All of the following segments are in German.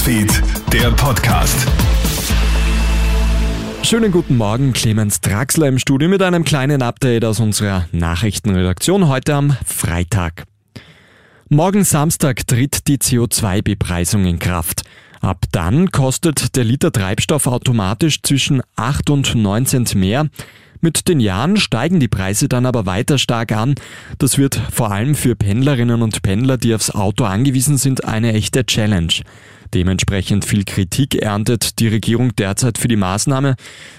Newsfeed, der Podcast. Schönen guten Morgen, Clemens Draxler im Studio mit einem kleinen Update aus unserer Nachrichtenredaktion heute am Freitag. Morgen Samstag tritt die CO2-Bepreisung in Kraft. Ab dann kostet der Liter Treibstoff automatisch zwischen 8 und 9 Cent mehr. Mit den Jahren steigen die Preise dann aber weiter stark an. Das wird vor allem für Pendlerinnen und Pendler, die aufs Auto angewiesen sind, eine echte Challenge. Dementsprechend viel Kritik erntet die Regierung derzeit für die Maßnahme,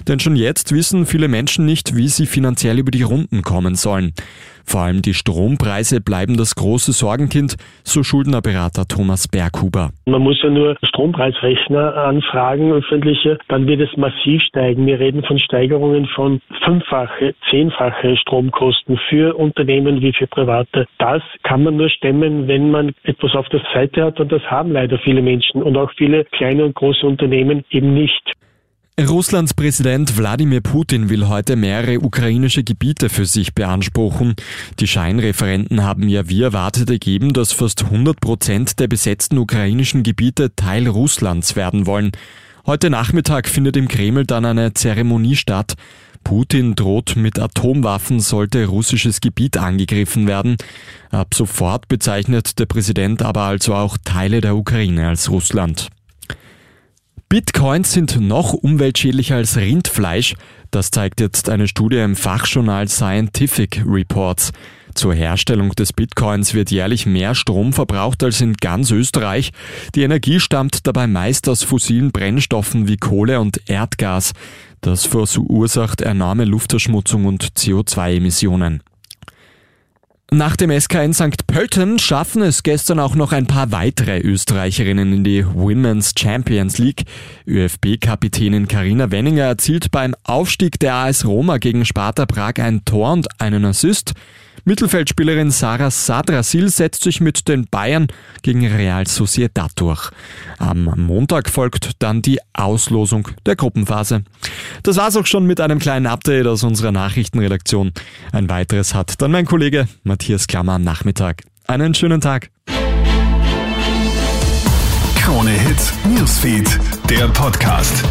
denn schon jetzt wissen viele Menschen nicht, wie sie finanziell über die Runden kommen sollen. Vor allem die Strompreise bleiben das große Sorgenkind, so Schuldnerberater Thomas Berghuber. Man muss ja nur Strompreisrechner anfragen, öffentliche, dann wird es massiv steigen. Wir reden von Steigerungen von fünffache, zehnfache Stromkosten für Unternehmen wie für Private. Das kann man nur stemmen, wenn man etwas auf der Seite hat und das haben leider viele Menschen und auch viele kleine und große Unternehmen eben nicht. Russlands Präsident Wladimir Putin will heute mehrere ukrainische Gebiete für sich beanspruchen. Die Scheinreferenten haben ja wie erwartet ergeben, dass fast 100 Prozent der besetzten ukrainischen Gebiete Teil Russlands werden wollen. Heute Nachmittag findet im Kreml dann eine Zeremonie statt. Putin droht mit Atomwaffen, sollte russisches Gebiet angegriffen werden. Ab sofort bezeichnet der Präsident aber also auch Teile der Ukraine als Russland. Bitcoins sind noch umweltschädlicher als Rindfleisch. Das zeigt jetzt eine Studie im Fachjournal Scientific Reports. Zur Herstellung des Bitcoins wird jährlich mehr Strom verbraucht als in ganz Österreich. Die Energie stammt dabei meist aus fossilen Brennstoffen wie Kohle und Erdgas. Das verursacht enorme Luftverschmutzung und CO2-Emissionen. Nach dem SK in St. Pölten schaffen es gestern auch noch ein paar weitere Österreicherinnen in die Women's Champions League. ÖFB-Kapitänin Karina Wenninger erzielt beim Aufstieg der AS Roma gegen Sparta Prag ein Tor und einen Assist. Mittelfeldspielerin Sarah Sadrasil setzt sich mit den Bayern gegen Real Sociedad durch. Am Montag folgt dann die Auslosung der Gruppenphase. Das war's auch schon mit einem kleinen Update aus unserer Nachrichtenredaktion. Ein weiteres hat dann mein Kollege Matthias Klammer am Nachmittag. Einen schönen Tag. Krone Hits, Newsfeed, der Podcast.